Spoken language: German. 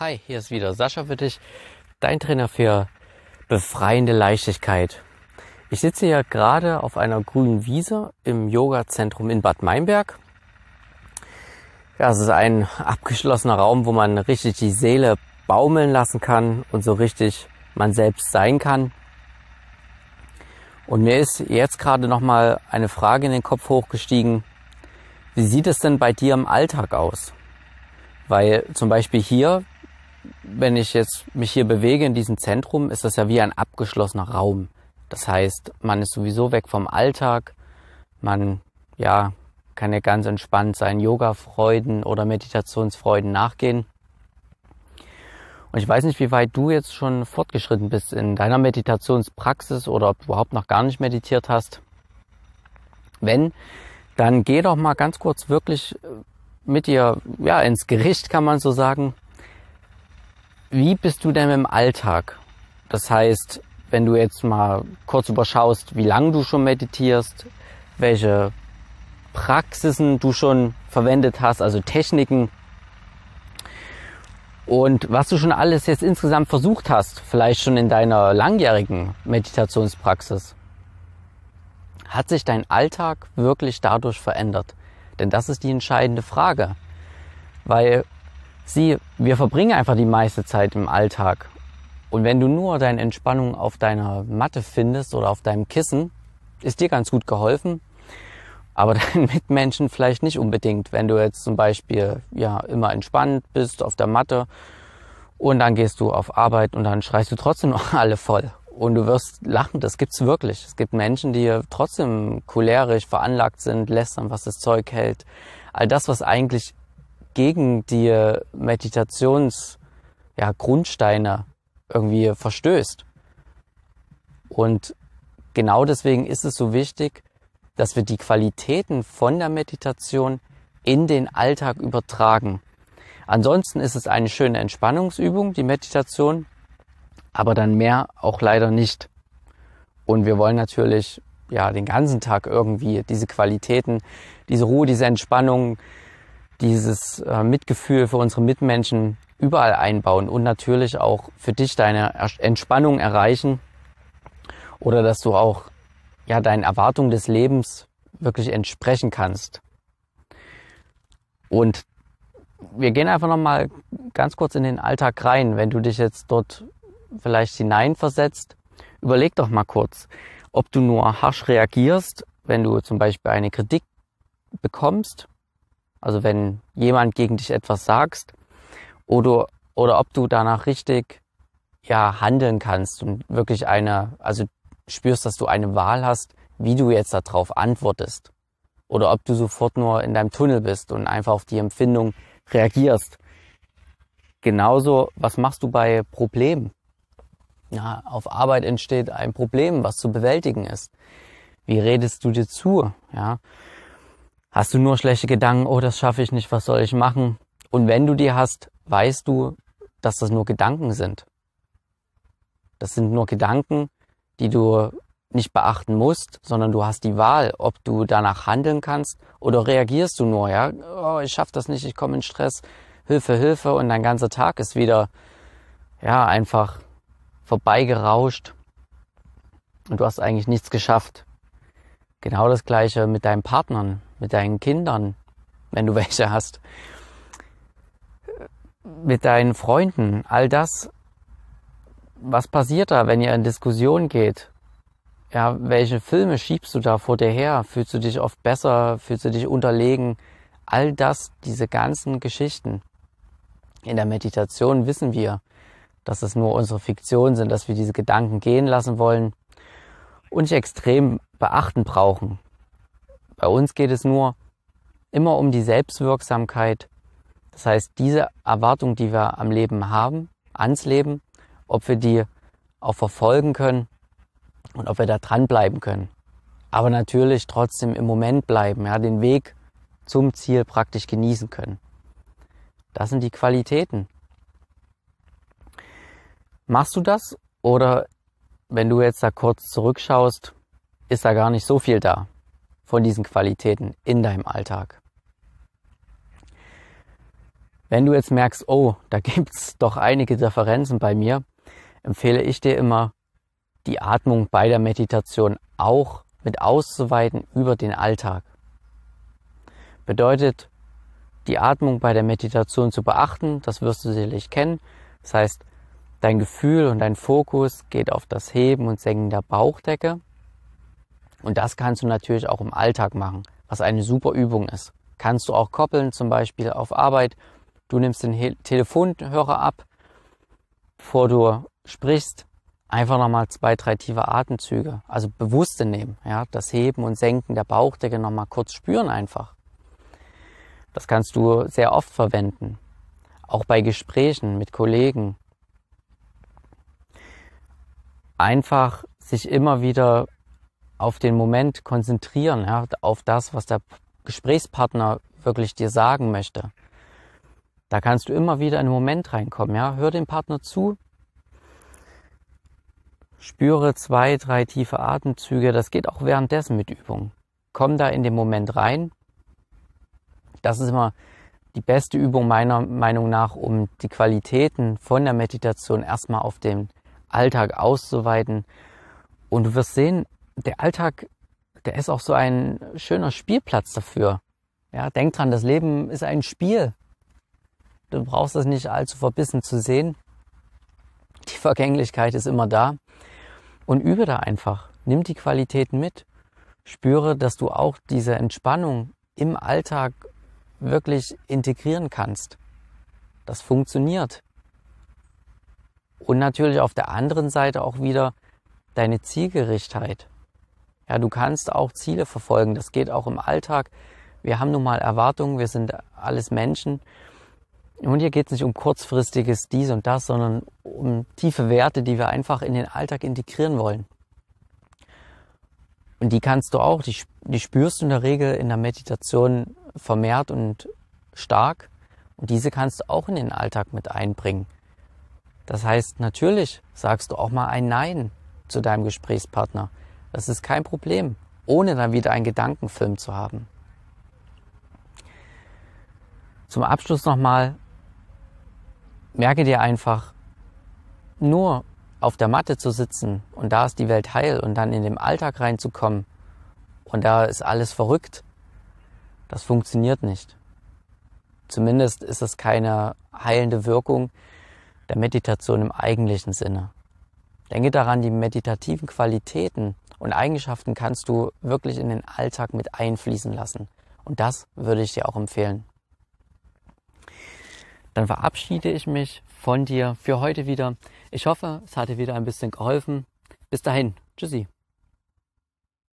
Hi, hier ist wieder Sascha für dich, dein Trainer für befreiende Leichtigkeit. Ich sitze hier gerade auf einer grünen Wiese im Yoga-Zentrum in Bad Meinberg. Ja, es ist ein abgeschlossener Raum, wo man richtig die Seele baumeln lassen kann und so richtig man selbst sein kann. Und mir ist jetzt gerade noch mal eine Frage in den Kopf hochgestiegen. Wie sieht es denn bei dir im Alltag aus? Weil zum Beispiel hier, wenn ich jetzt mich hier bewege in diesem Zentrum, ist das ja wie ein abgeschlossener Raum. Das heißt, man ist sowieso weg vom Alltag. Man, ja, kann ja ganz entspannt seinen Yoga-Freuden oder Meditationsfreuden nachgehen. Und ich weiß nicht, wie weit du jetzt schon fortgeschritten bist in deiner Meditationspraxis oder ob du überhaupt noch gar nicht meditiert hast. Wenn, dann geh doch mal ganz kurz wirklich mit dir ja, ins Gericht, kann man so sagen. Wie bist du denn im Alltag? Das heißt, wenn du jetzt mal kurz überschaust, wie lange du schon meditierst, welche Praxisen du schon verwendet hast, also Techniken und was du schon alles jetzt insgesamt versucht hast, vielleicht schon in deiner langjährigen Meditationspraxis. Hat sich dein Alltag wirklich dadurch verändert? Denn das ist die entscheidende Frage. Weil sie, wir verbringen einfach die meiste Zeit im Alltag. Und wenn du nur deine Entspannung auf deiner Matte findest oder auf deinem Kissen, ist dir ganz gut geholfen. Aber deinen Mitmenschen vielleicht nicht unbedingt, wenn du jetzt zum Beispiel ja immer entspannt bist auf der Matte und dann gehst du auf Arbeit und dann schreist du trotzdem noch alle voll. Und du wirst lachen, das gibt's wirklich. Es gibt Menschen, die trotzdem cholerisch veranlagt sind, lästern, was das Zeug hält. All das, was eigentlich gegen die Meditations ja, Grundsteine irgendwie verstößt. Und genau deswegen ist es so wichtig, dass wir die Qualitäten von der Meditation in den Alltag übertragen. Ansonsten ist es eine schöne Entspannungsübung, die Meditation, aber dann mehr auch leider nicht. Und wir wollen natürlich ja den ganzen Tag irgendwie diese Qualitäten, diese Ruhe, diese Entspannung, dieses äh, Mitgefühl für unsere Mitmenschen überall einbauen und natürlich auch für dich deine Entspannung erreichen oder dass du auch ja deinen Erwartungen des Lebens wirklich entsprechen kannst. Und wir gehen einfach noch mal ganz kurz in den Alltag rein, wenn du dich jetzt dort vielleicht hineinversetzt, überleg doch mal kurz, ob du nur harsch reagierst, wenn du zum Beispiel eine Kritik bekommst, also wenn jemand gegen dich etwas sagst, oder, oder ob du danach richtig ja, handeln kannst und wirklich eine, also spürst, dass du eine Wahl hast, wie du jetzt darauf antwortest. Oder ob du sofort nur in deinem Tunnel bist und einfach auf die Empfindung reagierst. Genauso, was machst du bei Problemen? Ja, auf Arbeit entsteht ein Problem, was zu bewältigen ist. Wie redest du dir zu? Ja, hast du nur schlechte Gedanken? Oh, das schaffe ich nicht. Was soll ich machen? Und wenn du die hast, weißt du, dass das nur Gedanken sind. Das sind nur Gedanken, die du nicht beachten musst, sondern du hast die Wahl, ob du danach handeln kannst oder reagierst du nur, ja, oh, ich schaff das nicht, ich komme in Stress, Hilfe, Hilfe und dein ganzer Tag ist wieder, ja, einfach vorbeigerauscht und du hast eigentlich nichts geschafft. Genau das gleiche mit deinen Partnern, mit deinen Kindern, wenn du welche hast, mit deinen Freunden, all das. Was passiert da, wenn ihr in Diskussion geht? Ja, welche Filme schiebst du da vor dir her? Fühlst du dich oft besser? Fühlst du dich unterlegen? All das, diese ganzen Geschichten. In der Meditation wissen wir, dass es nur unsere Fiktion sind, dass wir diese Gedanken gehen lassen wollen und nicht extrem beachten brauchen. Bei uns geht es nur immer um die Selbstwirksamkeit. Das heißt, diese Erwartung, die wir am Leben haben, ans Leben, ob wir die auch verfolgen können und ob wir da dranbleiben können. Aber natürlich trotzdem im Moment bleiben, ja, den Weg zum Ziel praktisch genießen können. Das sind die Qualitäten, Machst du das? Oder wenn du jetzt da kurz zurückschaust, ist da gar nicht so viel da von diesen Qualitäten in deinem Alltag. Wenn du jetzt merkst, oh, da gibt's doch einige Differenzen bei mir, empfehle ich dir immer, die Atmung bei der Meditation auch mit auszuweiten über den Alltag. Bedeutet, die Atmung bei der Meditation zu beachten, das wirst du sicherlich kennen. Das heißt, dein Gefühl und dein Fokus geht auf das Heben und Senken der Bauchdecke. Und das kannst du natürlich auch im Alltag machen, was eine super Übung ist. Kannst du auch koppeln, zum Beispiel auf Arbeit. Du nimmst den Telefonhörer ab, bevor du sprichst, einfach nochmal zwei, drei tiefe Atemzüge, also bewusste nehmen, ja, das Heben und Senken der Bauchdecke nochmal kurz spüren einfach. Das kannst du sehr oft verwenden, auch bei Gesprächen mit Kollegen. Einfach sich immer wieder auf den Moment konzentrieren, ja, auf das, was der Gesprächspartner wirklich dir sagen möchte. Da kannst du immer wieder in einen Moment reinkommen, ja. Hör dem Partner zu, Spüre zwei, drei tiefe Atemzüge. Das geht auch währenddessen mit Übung. Komm da in den Moment rein. Das ist immer die beste Übung meiner Meinung nach, um die Qualitäten von der Meditation erstmal auf den Alltag auszuweiten. Und du wirst sehen, der Alltag, der ist auch so ein schöner Spielplatz dafür. Ja, denk dran, das Leben ist ein Spiel. Du brauchst das nicht allzu verbissen zu sehen. Die Vergänglichkeit ist immer da und übe da einfach. Nimm die Qualitäten mit. Spüre, dass du auch diese Entspannung im Alltag wirklich integrieren kannst. Das funktioniert. Und natürlich auf der anderen Seite auch wieder deine Zielgerichtheit. Ja, du kannst auch Ziele verfolgen. Das geht auch im Alltag. Wir haben nun mal Erwartungen. Wir sind alles Menschen. Und hier geht es nicht um kurzfristiges dies und das, sondern um tiefe Werte, die wir einfach in den Alltag integrieren wollen. Und die kannst du auch, die, die spürst du in der Regel in der Meditation vermehrt und stark. Und diese kannst du auch in den Alltag mit einbringen. Das heißt, natürlich sagst du auch mal ein Nein zu deinem Gesprächspartner. Das ist kein Problem, ohne dann wieder einen Gedankenfilm zu haben. Zum Abschluss nochmal, merke dir einfach, nur auf der Matte zu sitzen und da ist die Welt heil und dann in den Alltag reinzukommen und da ist alles verrückt, das funktioniert nicht. Zumindest ist es keine heilende Wirkung der Meditation im eigentlichen Sinne. Denke daran, die meditativen Qualitäten und Eigenschaften kannst du wirklich in den Alltag mit einfließen lassen. Und das würde ich dir auch empfehlen dann verabschiede ich mich von dir für heute wieder. Ich hoffe, es hat dir wieder ein bisschen geholfen. Bis dahin. Tschüssi.